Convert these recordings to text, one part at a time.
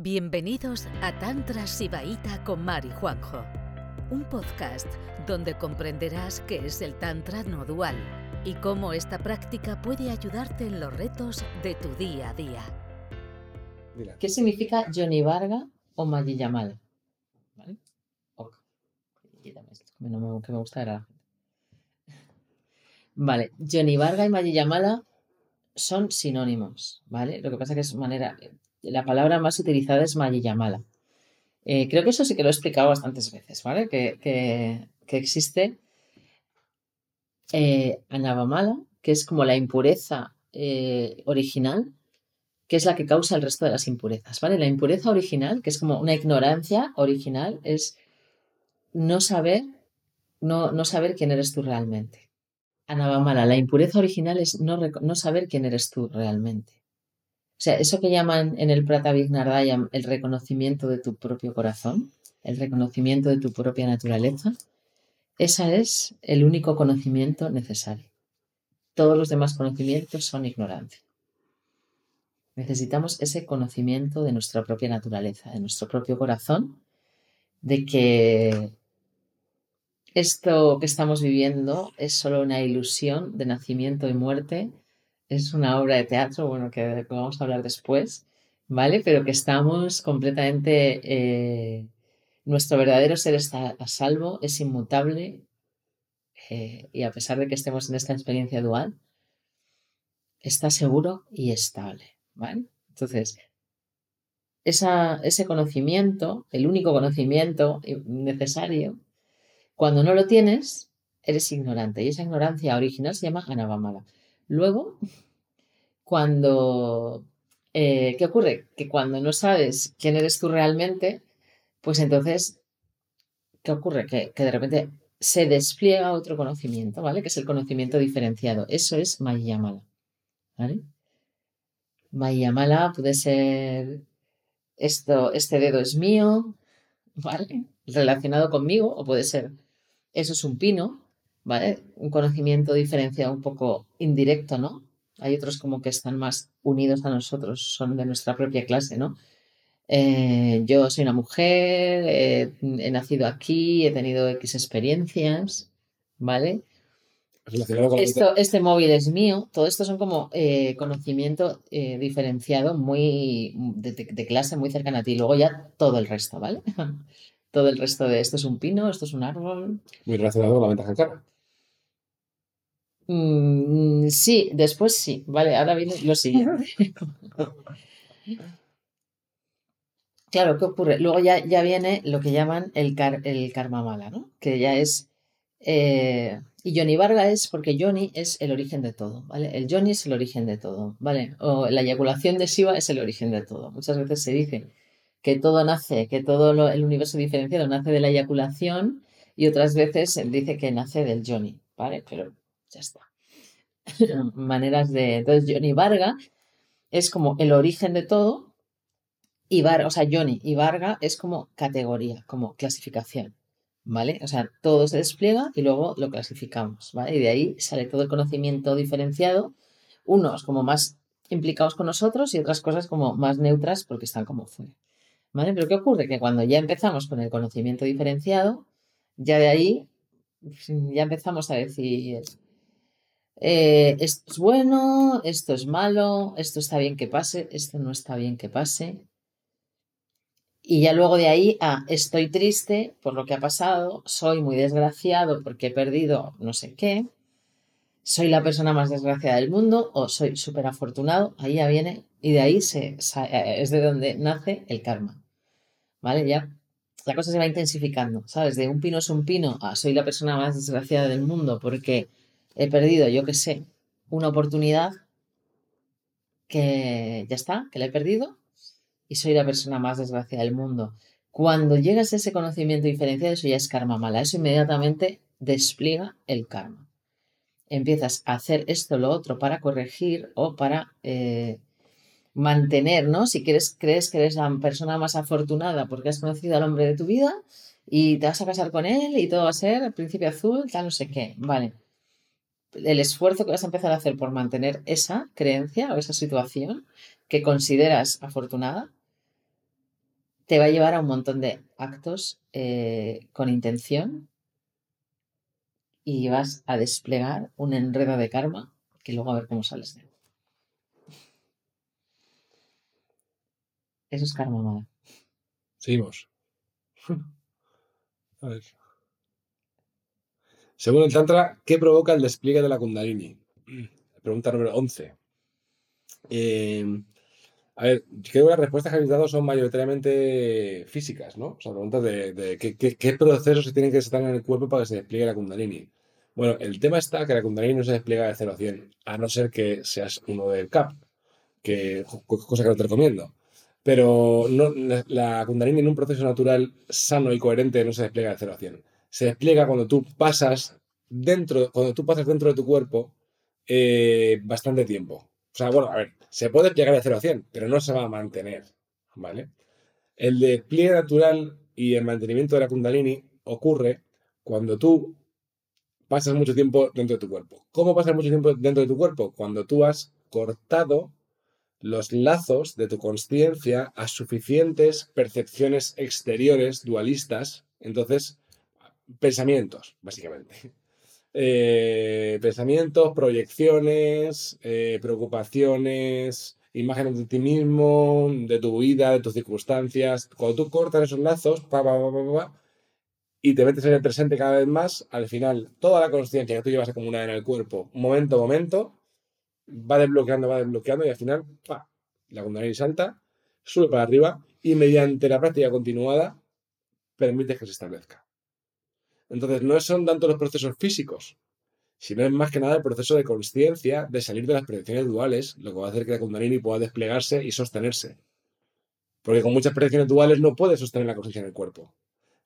Bienvenidos a Tantra Sibaíta con Mari Juanjo, un podcast donde comprenderás qué es el Tantra no dual y cómo esta práctica puede ayudarte en los retos de tu día a día. ¿Qué significa Johnny Varga o? ¿Vale? Ok. Quítame esto, que no me, que me gusta era Vale, Johnny Varga y Mayiyamala son sinónimos, ¿vale? Lo que pasa que es manera, la palabra más utilizada es Mayiyamala. Eh, creo que eso sí que lo he explicado bastantes veces, ¿vale? Que, que, existe eh, Anavamala, que es como la impureza eh, original, que es la que causa el resto de las impurezas, ¿vale? La impureza original, que es como una ignorancia original, es no saber, no, no saber quién eres tú realmente. Anavamala, la impureza original es no, no saber quién eres tú realmente. O sea, eso que llaman en el Prata Vignardayam el reconocimiento de tu propio corazón, el reconocimiento de tu propia naturaleza, ese es el único conocimiento necesario. Todos los demás conocimientos son ignorancia. Necesitamos ese conocimiento de nuestra propia naturaleza, de nuestro propio corazón, de que esto que estamos viviendo es solo una ilusión de nacimiento y muerte es una obra de teatro, bueno, que vamos a hablar después, ¿vale? Pero que estamos completamente, eh, nuestro verdadero ser está a salvo, es inmutable, eh, y a pesar de que estemos en esta experiencia dual, está seguro y estable, ¿vale? Entonces, esa, ese conocimiento, el único conocimiento necesario, cuando no lo tienes, eres ignorante. Y esa ignorancia original se llama Anavamala. Luego, cuando... Eh, ¿Qué ocurre? Que cuando no sabes quién eres tú realmente, pues entonces, ¿qué ocurre? Que, de repente se despliega otro conocimiento, ¿vale? Que es el conocimiento diferenciado. Eso es Mayamala, ¿vale? Mayamala puede ser esto, este dedo es mío, ¿vale? Relacionado conmigo, o puede ser eso es un pino, ¿vale? Un conocimiento diferenciado un poco indirecto, ¿no? Hay otros como que están más unidos a nosotros, son de nuestra propia clase, ¿no? Eh, yo soy una mujer, he nacido aquí, he tenido X experiencias, ¿vale? Esto, este móvil es mío, todo esto son como eh, conocimiento eh, diferenciado muy de, de, clase muy cercana a ti. Luego ya todo el resto, ¿vale? todo el resto de esto es un pino, esto es un árbol. Muy relacionado con la ventaja en cara. Mm, sí, después sí. Vale, ahora viene lo siguiente. claro, ¿qué ocurre? Luego ya, ya viene lo que llaman el, el karma mala, ¿no? Que ya es... Eh, y Johnny Varga es porque Johnny es el origen de todo, ¿vale? El Johnny es el origen de todo, ¿vale? O la eyaculación de Shiva es el origen de todo. Muchas veces se dice que todo nace, que todo el universo diferenciado nace de la eyaculación y otras veces se dice que nace del Johnny, ¿vale? Pero ya está. Maneras de. Entonces, Johnny Varga es como el origen de todo. Y Varga, o sea, Johnny y Varga es como categoría, como clasificación. ¿Vale? O sea, todo se despliega y luego lo clasificamos, ¿vale? Y de ahí sale todo el conocimiento diferenciado, unos como más implicados con nosotros y otras cosas como más neutras porque están como fuera. ¿Vale? Pero ¿qué ocurre? Que cuando ya empezamos con el conocimiento diferenciado, ya de ahí ya empezamos a decir, eh, esto es bueno, esto es malo, esto está bien que pase, esto no está bien que pase. Y ya luego de ahí a estoy triste por lo que ha pasado, soy muy desgraciado porque he perdido no sé qué, soy la persona más desgraciada del mundo o soy súper afortunado, ahí ya viene y de ahí se, es de donde nace el karma. ¿Vale? Ya la cosa se va intensificando, ¿sabes? De un pino es un pino a soy la persona más desgraciada del mundo porque he perdido, yo qué sé, una oportunidad que ya está, que la he perdido y soy la persona más desgraciada del mundo. Cuando llegas a ese conocimiento diferenciado, eso ya es karma mala. Eso inmediatamente despliega el karma. Empiezas a hacer esto, lo otro para corregir o para eh, mantener, ¿no? Si quieres, crees que eres la persona más afortunada porque has conocido al hombre de tu vida y te vas a casar con él y todo va a ser el príncipe azul, tal, no sé qué. Vale el esfuerzo que vas a empezar a hacer por mantener esa creencia o esa situación que consideras afortunada, te va a llevar a un montón de actos eh, con intención y vas a desplegar un enredo de karma que luego a ver cómo sales de él. Eso es karma mala. Seguimos. A ver. Según el Tantra, ¿qué provoca el despliegue de la Kundalini? Pregunta número 11. Eh, a ver, creo que las respuestas que habéis dado son mayoritariamente físicas, ¿no? O sea, preguntas de, qué, procesos se tienen que estar en el cuerpo para que se despliegue la Kundalini. Bueno, el tema está que la Kundalini no se despliega de 0 a 100, a no ser que seas uno del CAP, que, cosa que no te recomiendo. Pero no, la, Kundalini en un proceso natural sano y coherente no se despliega de 0 a 100. Se despliega cuando tú pasas dentro, cuando tú pasas dentro de tu cuerpo eh, bastante tiempo. O sea, bueno, a ver, se puede desplegar de 0 a 100, pero no se va a mantener, ¿vale? El despliegue natural y el mantenimiento de la Kundalini ocurre cuando tú pasas mucho tiempo dentro de tu cuerpo. ¿Cómo pasas mucho tiempo dentro de tu cuerpo? Cuando tú has cortado los lazos de tu conciencia a suficientes percepciones exteriores dualistas, entonces, pensamientos, básicamente. Eh, pensamientos, proyecciones, eh, preocupaciones, imágenes de ti mismo, de tu vida, de tus circunstancias. Cuando tú cortas esos lazos, pa, pa, pa, y te metes en el presente cada vez más, al final toda la conciencia que tú llevas acumulada en el cuerpo, momento a momento, va desbloqueando, va desbloqueando y al final, ¡pa! la kundalini salta, sube para arriba y mediante la práctica continuada permite que se establezca. Entonces, no son tanto los procesos físicos, sino es más que nada el proceso de conciencia de salir de las predicciones duales, lo que va a hacer que la Kundalini pueda desplegarse y sostenerse. Porque con muchas predicciones duales no puedes sostener la conciencia en el cuerpo.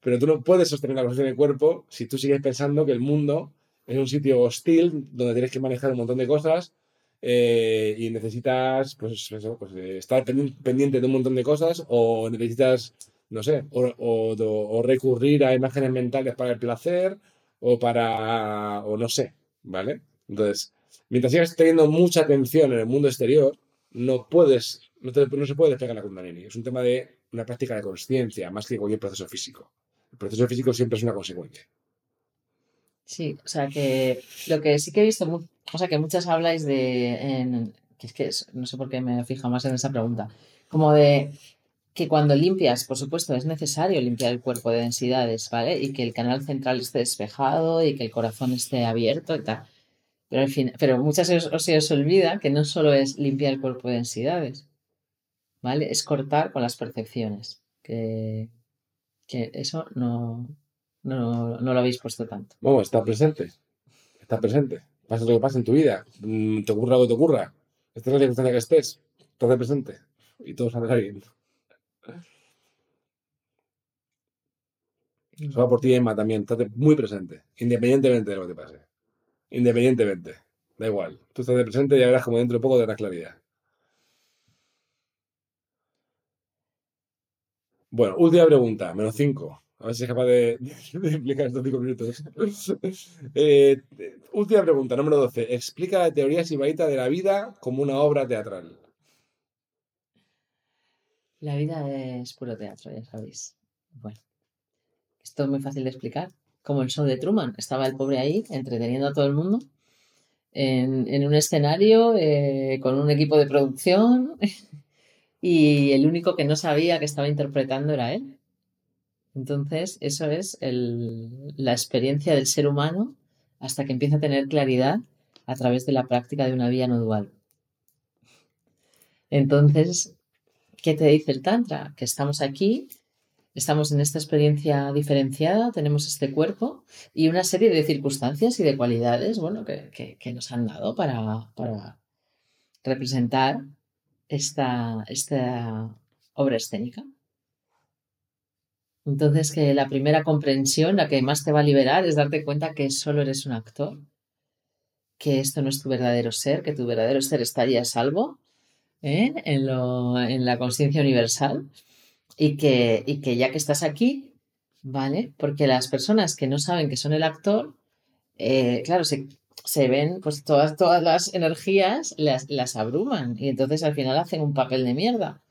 Pero tú no puedes sostener la conciencia en el cuerpo si tú sigues pensando que el mundo es un sitio hostil donde tienes que manejar un montón de cosas eh, y necesitas pues, pues eh, estar pendiente de un montón de cosas o necesitas, no sé, o, recurrir a imágenes mentales para el placer o para, o no sé, ¿vale? Entonces, mientras sigas teniendo mucha atención en el mundo exterior, no puedes, no, no se puede despegar la Kundalini. Es un tema de una práctica de conciencia más que cualquier proceso físico. El proceso físico siempre es una consecuencia. Sí, o sea que lo que sí que he visto, o sea que muchas habláis de, que es que no sé por qué me fijo más en esa pregunta, como de que cuando limpias, por supuesto, es necesario limpiar el cuerpo de densidades, ¿vale? Y que el canal central esté despejado y que el corazón esté abierto y tal. Pero, en fin, pero muchas veces se os olvida que no solo es limpiar el cuerpo de densidades, ¿vale? Es cortar con las percepciones. Que, que eso no, no, lo habéis puesto tanto. Vamos, está presente. Está presente. Pasa lo que pasa en tu vida. Mm, te ocurra lo que te ocurra. Esta es la circunstancia que estés. Estás presente. Y todo saldrá bien. Va por ti, Emma, también. Estás muy presente. Independientemente de lo que te pase. Independientemente. Da igual. Tú estás de presente y ya verás como dentro de poco te darás claridad. Bueno, última pregunta. Menos 5. A ver si es capaz de, explicar estos cinco minutos. Eh, última pregunta, número 12. Explica la teoría sibaíta de la vida como una obra teatral. La vida es puro teatro, ya sabéis. Bueno, esto es muy fácil de explicar. Como el show de Truman. Estaba el pobre ahí entreteniendo a todo el mundo en, un escenario eh, con un equipo de producción y el único que no sabía que estaba interpretando era él. Entonces, eso es la experiencia del ser humano hasta que empieza a tener claridad a través de la práctica de una vía no dual. Entonces, ¿qué te dice el Tantra? Que estamos aquí, estamos en esta experiencia diferenciada, tenemos este cuerpo y una serie de circunstancias y de cualidades, bueno, que, nos han dado para, para representar esta, esta obra escénica. Entonces, que la primera comprensión, la que más te va a liberar, es darte cuenta que solo eres un actor, que esto no es tu verdadero ser, que tu verdadero ser estaría a salvo ¿eh? en, la conciencia universal y que, y que ya que estás aquí, ¿vale? Porque las personas que no saben que son el actor, eh, claro, se, ven, pues todas, todas las energías las, las abruman y entonces al final hacen un papel de mierda.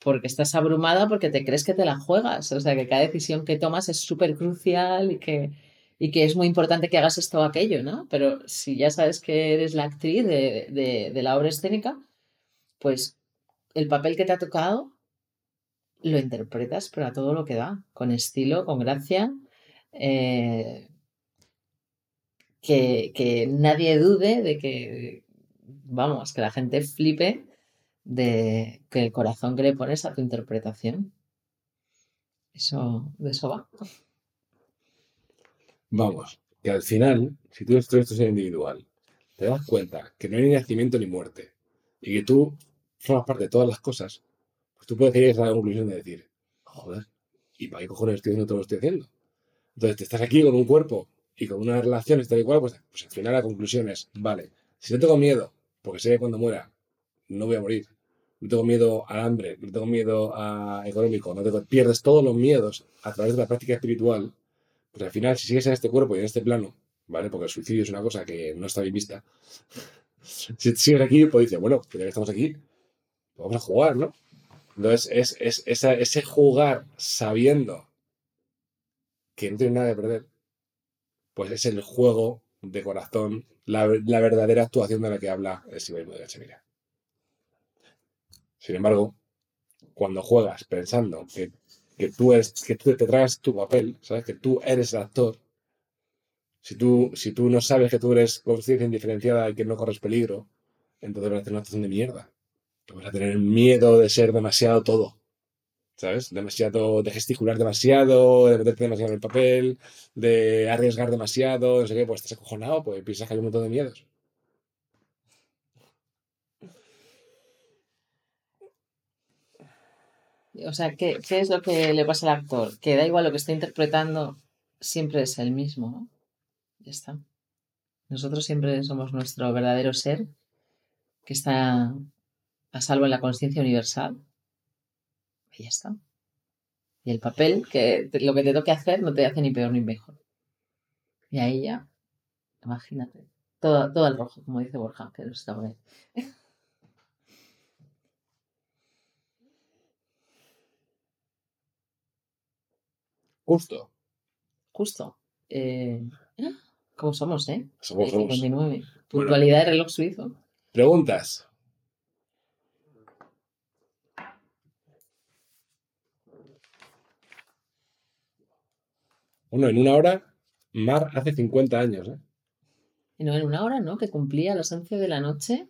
porque estás abrumada porque te crees que te la juegas. O sea, que cada decisión que tomas es súper crucial y que, y que es muy importante que hagas esto o aquello, ¿no? Pero si ya sabes que eres la actriz de, de, de la obra escénica, pues el papel que te ha tocado lo interpretas, pero a todo lo que da, con estilo, con gracia. eh, que, que nadie dude de que, vamos, que la gente flipe de que el corazón que le pones a tu interpretación. Eso, de eso va. Vamos, que al final, si tú esto es individual, te das cuenta que no hay nacimiento ni muerte y que tú formas parte de todas las cosas, pues tú puedes llegar a la conclusión de decir, joder, ¿y para qué cojones estoy haciendo todo lo que estoy haciendo? Entonces, te estás aquí con un cuerpo y con unas relaciones tal y cual, pues, pues al final la conclusión es, vale, si no tengo miedo, porque sé que cuando muera no voy a morir, no tengo miedo al hambre, no tengo miedo a económico, no tengo, pierdes todos los miedos a través de la práctica espiritual, pues al final, si sigues en este cuerpo y en este plano, ¿vale? Porque el suicidio es una cosa que no está bien vista. si sigues aquí, pues dices, bueno, pues ya que estamos aquí, vamos a jugar, ¿no? Entonces, es, ese jugar sabiendo que no tienes nada que perder, pues es el juego de corazón, la, verdadera actuación de la que habla el Sibaismo de Gachemira. Sin embargo, cuando juegas pensando que, que tú eres, que tú te traes tu papel, ¿sabes? Que tú eres el actor, si tú, si tú no sabes que tú eres conciencia indiferenciada y que no corres peligro, entonces vas a tener una actuación de mierda. Vas a tener miedo de ser demasiado todo. ¿Sabes? Demasiado, de gesticular demasiado, de meterte demasiado en el papel, de arriesgar demasiado, no sé qué, pues estás acojonado, pues piensas que hay un montón de miedos. O sea, ¿qué, qué es lo que le pasa al actor? Que da igual lo que esté interpretando, siempre es el mismo, ¿no? Ya está. Nosotros siempre somos nuestro verdadero ser, que está a salvo en la conciencia universal. Y ya está. Y el papel, que te- lo que te toque hacer, no te hace ni peor ni mejor. Y ahí ya, imagínate. Todo, todo al rojo, como dice Borja, que está por ahí. Justo. Justo. Eh, ¿Cómo somos, eh? Somos, somos. 59. Puntualidad de reloj suizo. Preguntas. Bueno, en una hora, Mar hace 50 años, ¿eh? No en una hora, ¿no? Que cumplía a las 11 de la noche.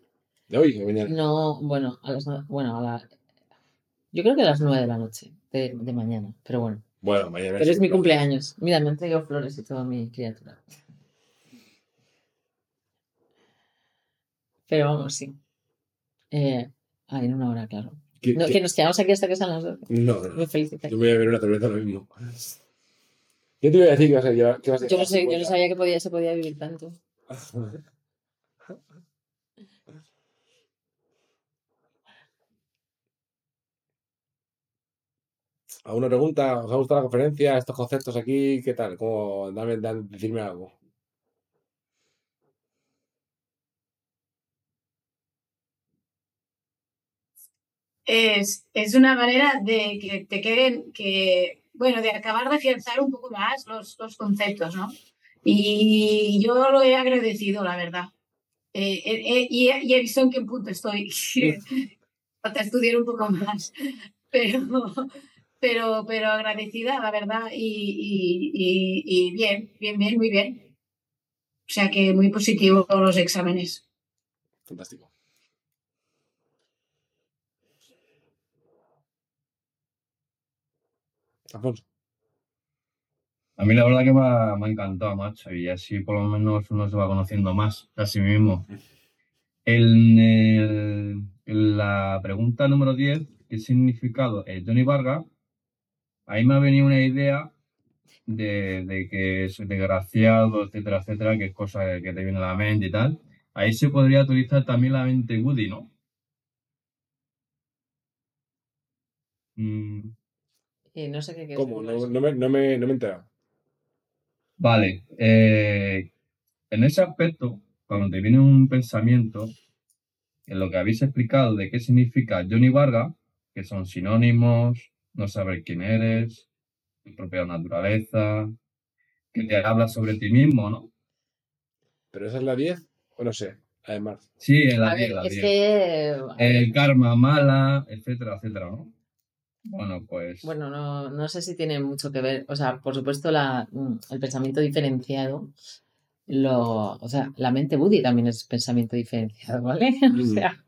De hoy, que venía. No, bueno, a las, no- bueno, a la, yo creo que a las 9 de la noche de, de mañana, pero bueno. Bueno, mañana Pero es mi cumpleaños. Mira, me han traído flores y toda mi criatura. Pero vamos, sí. Eh, ah, en una hora, claro. ¿Qué- No, qué- que nos quedamos aquí hasta que sean las 12. No, no. Me felicitáis. Yo voy a beber una cerveza ahora mismo. ¿Qué te iba a decir que vas a llevar? que vas a Yo no llevar sé, yo no 50? sabía que podía, se podía vivir tanto. ¿Alguna pregunta? ¿Os ha gustado la conferencia? ¿Estos conceptos aquí? ¿Qué tal? ¿Cómo? Dame, dame- decirme algo. es, es una manera de que te queden, que, bueno, de acabar de afianzar un poco más los, los conceptos, ¿no? Y yo lo he agradecido, la verdad. Eh, eh, eh, y, he, y he visto en qué punto estoy. Falta estudiar un poco más. Pero, pero, pero agradecida, la verdad. Y, y, y, y bien, bien, bien, muy bien. O sea que muy positivo los exámenes. Fantástico. A mí la verdad que me ha, encantado, macho, y así por lo menos uno se va conociendo más a sí mismo. En la pregunta número 10, ¿qué significado es Johnny Vargas? Ahí me ha venido una idea de, de que es desgraciado, etcétera, etcétera, que es cosa que te viene a la mente y tal. Ahí se podría utilizar también la mente Woody, ¿no? Mm, Y no sé qué quieres ¿Cómo? No, no me, no, me, no me he enterado. Vale, eh, en ese aspecto, cuando te viene un pensamiento, en lo que habéis explicado de qué significa Johnny Vargas, que son sinónimos, no saber quién eres, tu propia naturaleza, que te habla sobre ti mismo, ¿no? ¿Pero esa es la 10? O no sé, además. Sí, en la A 10, ver, la es 10. que. El karma mala, etcétera, etcétera, ¿no? Bueno, pues Bueno, no, no sé si tiene mucho que ver. O sea, por supuesto, la, mm, el pensamiento diferenciado. Lo, o sea, la mente Buddy también es pensamiento diferenciado, ¿vale? O sea,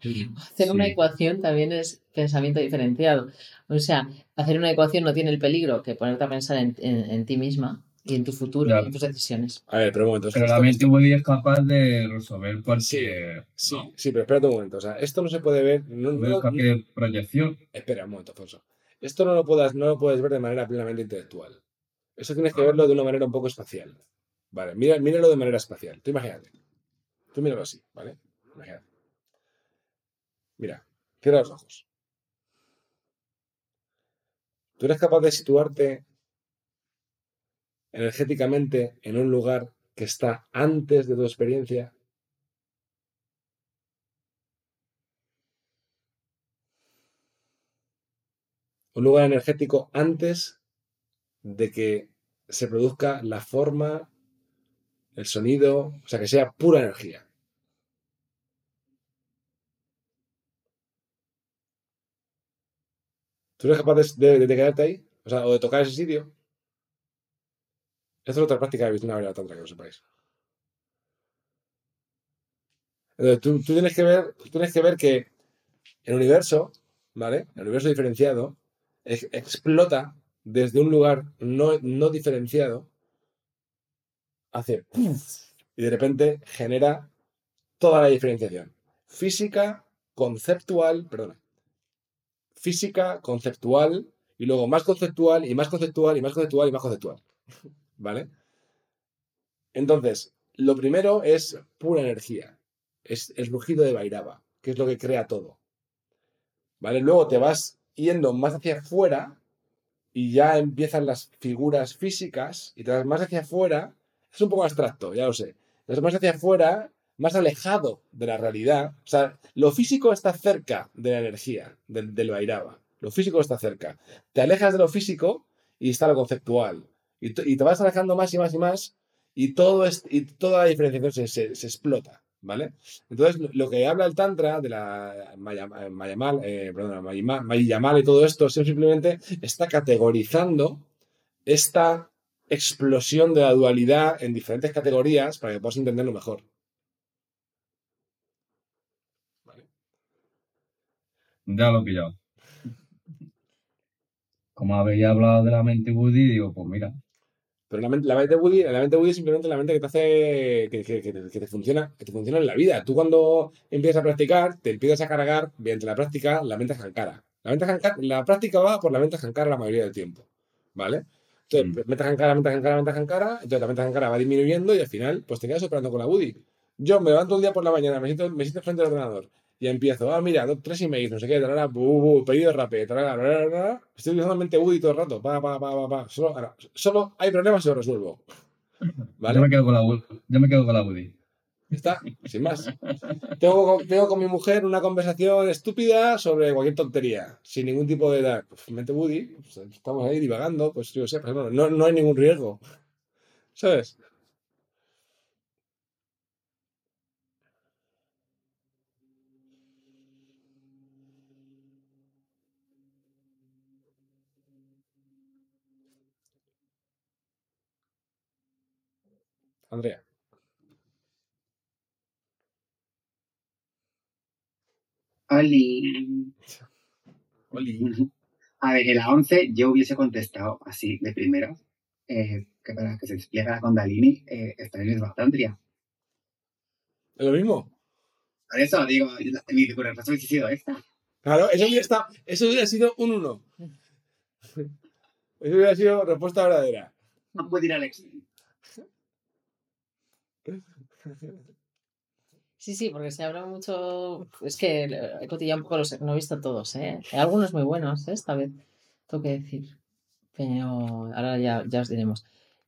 hacer una Sí. ecuación también es pensamiento diferenciado. O sea, hacer una ecuación no tiene el peligro que ponerte a pensar en, en- en ti misma y en tu futuro y en tus decisiones. A ver, pero un momento. Pero la mente Woody es capaz de resolver cualquier, Sí, ¿no? sí, pero espérate un momento. O sea, esto no se puede ver. No, Resolver no- cualquier proyección. Espera un momento, Alfonso. Esto no lo, puedas, no lo puedes ver de manera plenamente intelectual. Eso tienes que verlo de una manera un poco espacial. Vale, mira, míralo de manera espacial. Tú imagínate. Tú míralo así, ¿vale? Imagínate. Mira, cierra los ojos. ¿Tú eres capaz de situarte energéticamente en un lugar que está antes de tu experiencia? Un lugar energético antes de que se produzca la forma, el sonido, o sea, que sea pura energía. ¿Tú eres capaz de, quedarte ahí? O sea, o de tocar ese sitio. Esta es otra práctica de Vishnu Tantra, que lo sepáis. Entonces, tú, tú tienes que ver, tú tienes que ver que el universo, ¿vale? El universo diferenciado ex- explota desde un lugar no, no diferenciado, hace y de repente genera toda la diferenciación. Física, conceptual, perdona. Física, conceptual, y luego más conceptual, y más conceptual, y más conceptual, y más conceptual. ¿Vale? Entonces, lo primero es pura energía. Es el rugido de Bairaba, que es lo que crea todo. ¿Vale? Luego te vas yendo más hacia afuera y ya empiezan las figuras físicas y te vas más hacia afuera. Es un poco abstracto, ya lo sé. Te vas más hacia afuera, más alejado de la realidad. O sea, lo físico está cerca de la energía, del, del Bairaba. Lo físico está cerca. Te alejas de lo físico y está lo conceptual. Y, y te vas alejando más y más y más y, todo es, y toda la diferenciación se- se explota. ¿Vale? Entonces, lo- que habla el Tantra de la Maya- Mayamal, eh, perdona, Mayamal y todo esto, es simplemente está categorizando esta explosión de la dualidad en diferentes categorías para que puedas entenderlo mejor. ¿Vale? Ya lo he pillado. Como habéis hablado de la mente Woody, digo, pues mira, Pero la mente, la mente Woody, la mente Woody es simplemente la mente que te hace que, que- que te, que te funciona, que te funciona en la vida. Tú cuando empiezas a practicar, te empiezas a cargar mediante la práctica la mente jankara. La mente jankara, la práctica va por la mente jankara la mayoría del tiempo. ¿Vale? Entonces, mente jankara, mente jankara, mente jankara, entonces la mente jankara va disminuyendo y al final, pues te quedas operando con la Woody. Yo me levanto un día por la mañana, me siento, me siento frente al ordenador y empiezo, ah, mira, dos, tres emails, no sé qué, tarara, bu, bu, pedido rápido, tarara, estoy utilizando mente Woody todo el rato, pa, pa, pa, pa, pa. Solo, ahora, solo hay problemas y los resuelvo. ¿Vale? yo me quedo con la Woody. Yo me quedo con la Woody. Ya está, sin más. Tengo, con- tengo con mi mujer una conversación estúpida sobre cualquier tontería, sin ningún tipo de edad. Pues, mente Woody, pues, estamos ahí divagando, pues yo sé, pues, no, no, no hay ningún riesgo. ¿Sabes? Andrea. Oli. Oli. A ver, en la 11 yo hubiese contestado así de primero, eh, que para que se despliega la Kundalini, eh, está en Esbatandria. ¿Es lo mismo? Por eso digo, mi respuesta hubiese sido esta. Claro, eso hubiera, estado- eso hubiera sido un 1. Eso hubiera sido respuesta verdadera. No puede ir al extremo. Sí, sí, porque se habla mucho. Es que he cotillado un poco los. No he visto todos, ¿eh? Algunos muy buenos, ¿eh? Esta vez. Tengo que decir. Pero ahora ya, ya os diremos.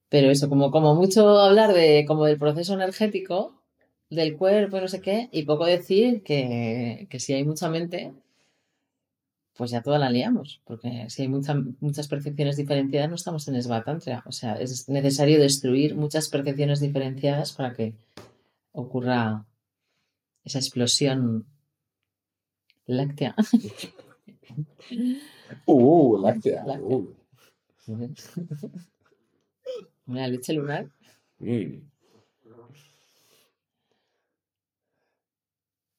Pero eso, como, como mucho hablar de como del proceso energético, del cuerpo no sé qué, y poco decir que, que si hay mucha mente, pues ya toda la liamos, porque si hay mucha- muchas percepciones diferenciadas no estamos en Svatantra. O sea, es necesario destruir muchas percepciones diferenciadas para que ocurra esa explosión láctea. Uh, láctea. Láctea. Uh. La leche lunar. Mm.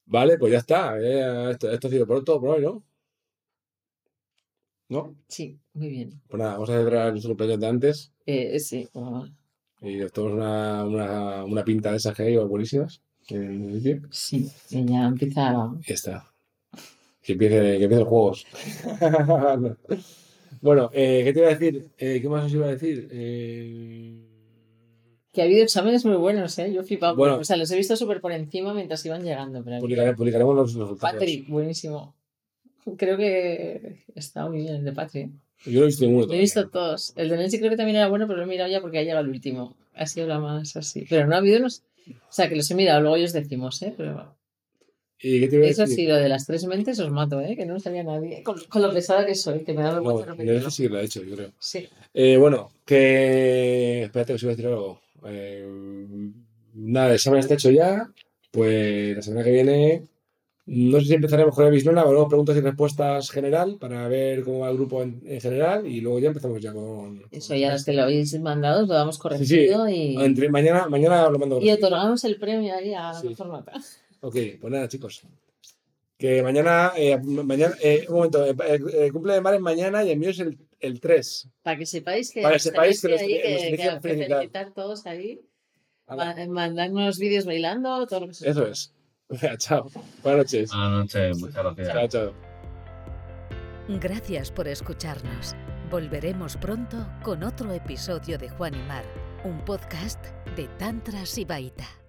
Vale, pues ya está. eh, esto, esto ha sido por todo por hoy, ¿no? ¿No? Sí, muy bien. Pues nada, vamos a celebrar nuestro cumpleaños de antes Eh, sí, como- y tomamos una, una, una pinta de esas que hay buenísimas. sí, y ya empieza. Está. Que empiece, que empiece juegos. bueno, eh, ¿qué te iba a decir? Eh, ¿Qué más os iba a decir? Eh, Que ha habido exámenes muy buenos, ¿eh? Yo he flipado. Bueno. o sea, los he visto súper por encima mientras iban llegando. Pero publicaremos los resultados. Patrick, buenísimo. Creo que está muy bien el de Patrick. Yo no he visto ninguno. Lo he visto todos. El de Nancy creo que también era bueno, pero lo he mirado ya porque ha llegado el último. Ha sido la más así. Pero no ha habido unos. O sea, que los he mirado, luego ellos decimos, ¿eh? Pero ¿Y qué te iba a eso decir? sí, lo de las tres mentes os mato, ¿eh? Que no sabía nadie. Con, con lo pesada que soy, que me da vergüenza no repetirlo. sé si lo ha hecho, yo creo. Sí. Eh, bueno, que. Espérate, os iba a decir algo. Eh, nada, el examen está hecho ya. Pues la semana que viene. No sé si empezaremos con el Bislona, haremos preguntas y respuestas general para ver cómo va el grupo en, en general y luego ya empezamos ya con. Eso ya los que lo habéis mandado, lo damos Sí, sí. corregido y, Entre, mañana, mañana lo mando. y otorgamos el premio ahí a Sí. la formata. Ok, pues nada, chicos. Que mañana, eh, mañana, eh, un momento, eh, eh, el cumple de Mar es mañana y el mío es el, el 3. Para que sepáis que, Para que sepáis que los- ahí, que, que que- que felicitar. todos ahí. Mandarnos vídeos bailando, todo lo que se Eso es. Venga, chao. Buenas noches. Buenas noches, muchas gracias. Chao, chao. Gracias por escucharnos. Volveremos pronto con otro episodio de Juan y Mar, un podcast de Tantra Sibaita.